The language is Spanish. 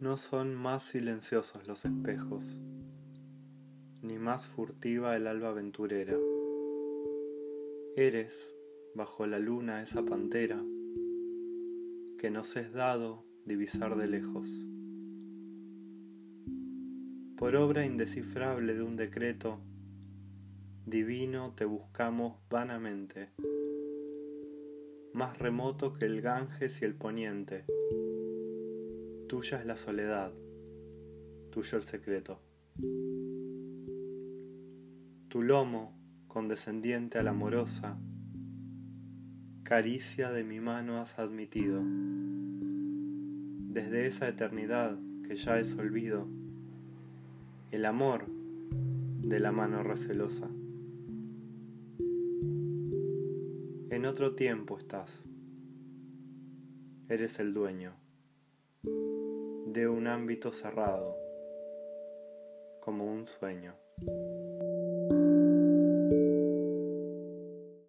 No son más silenciosos los espejos, ni más furtiva el alba aventurera. Eres, bajo la luna, esa pantera que nos es dado divisar de lejos. Por obra indescifrable de un decreto divino te buscamos vanamente, más remoto que el Ganges y el poniente Tuya es la soledad, tuyo el secreto. Tu lomo, condescendiente a la amorosa, caricia de mi mano has admitido. Desde esa eternidad que ya es olvido, el amor de la mano recelosa. En otro tiempo estás, eres el dueño de un ámbito cerrado, como un sueño.